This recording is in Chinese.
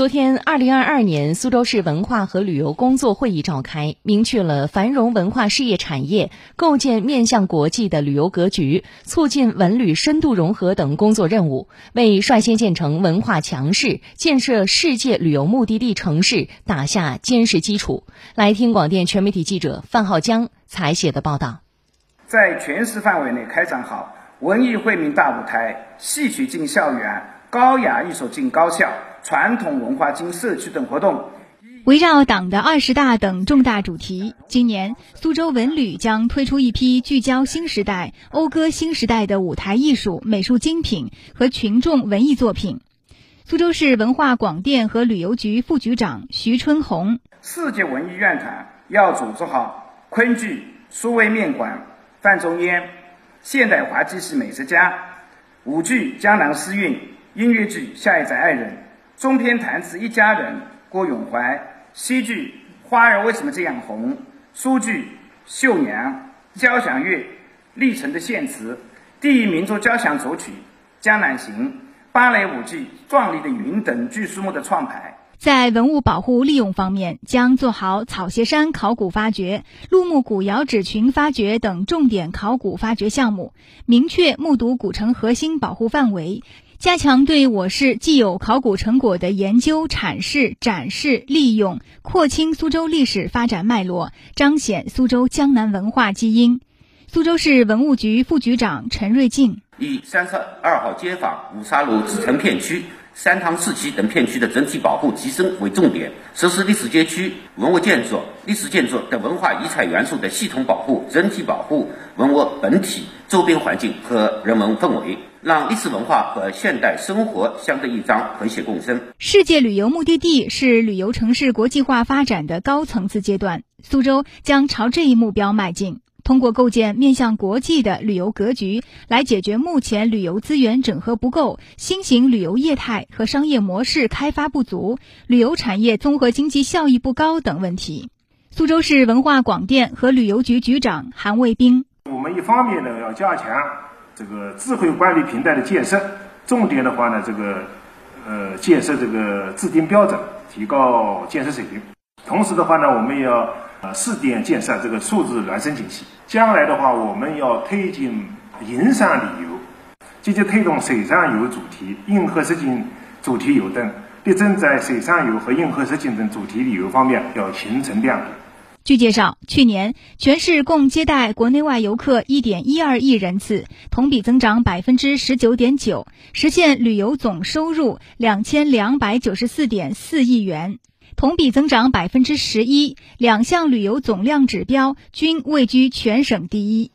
昨天，二零二二年苏州市文化和旅游工作会议召开，明确了繁荣文化事业产业、构建面向国际的旅游格局、促进文旅深度融合等工作任务，为率先建成文化强市、建设世界旅游目的地城市打下坚实基础。来听广电全媒体记者范浩江采写的报道。在全市范围内开展好文艺惠民大舞台、戏曲进校园、高雅艺术进高校。传统文化进社区等活动，围绕党的二十大等重大主题，今年苏州文旅将推出一批聚焦新时代、讴歌新时代的舞台艺术、美术精品和群众文艺作品。苏州市文化广电和旅游局副局长徐春红：世界文艺院团要组织好昆剧、苏味面馆、范仲淹、现代滑稽戏美食家、舞剧江南诗韵、音乐剧下一站爱人。中篇弹词《一家人》，郭永怀；戏剧《花儿为什么这样红》，苏剧《绣娘》；交响乐《历城的献词》，第一民族交响组曲《江南行》；芭蕾舞剧《壮丽的云》等剧书目的创排。在文物保护利用方面，将做好草鞋山考古发掘、陆木古窑址群发掘等重点考古发掘项目，明确目睹古城核心保护范围。加强对我市既有考古成果的研究、阐释、展示、利用，廓清苏州历史发展脉络，彰显苏州江南文化基因。苏州市文物局副局长陈瑞静以三十二号街坊、五沙路子城片区。三塘四期等片区的整体保护提升为重点，实施历史街区文物建筑、历史建筑等文化遗产元素的系统保护、整体保护文物本体、周边环境和人文氛围，让历史文化和现代生活相得益彰、和谐共生。世界旅游目的地是旅游城市国际化发展的高层次阶段，苏州将朝这一目标迈进。通过构建面向国际的旅游格局，来解决目前旅游资源整合不够、新型旅游业态和商业模式开发不足、旅游产业综合经济效益不高等问题。苏州市文化广电和旅游局局长韩卫兵：我们一方面呢要加强这个智慧管理平台的建设，重点的话呢，这个呃建设这个制定标准，提高建设水平。同时的话呢，我们要。呃，试点建设这个数字孪生体系，将来的话，我们要推进营商旅游，积极推动水上游主题、硬核实景主题游等，力争在水上游和硬核实景等主题旅游方面要形成亮点。据介绍，去年全市共接待国内外游客一点一二亿人次，同比增长百分之十九点九，实现旅游总收入两千两百九十四点四亿元。同比增长百分之十一，两项旅游总量指标均位居全省第一。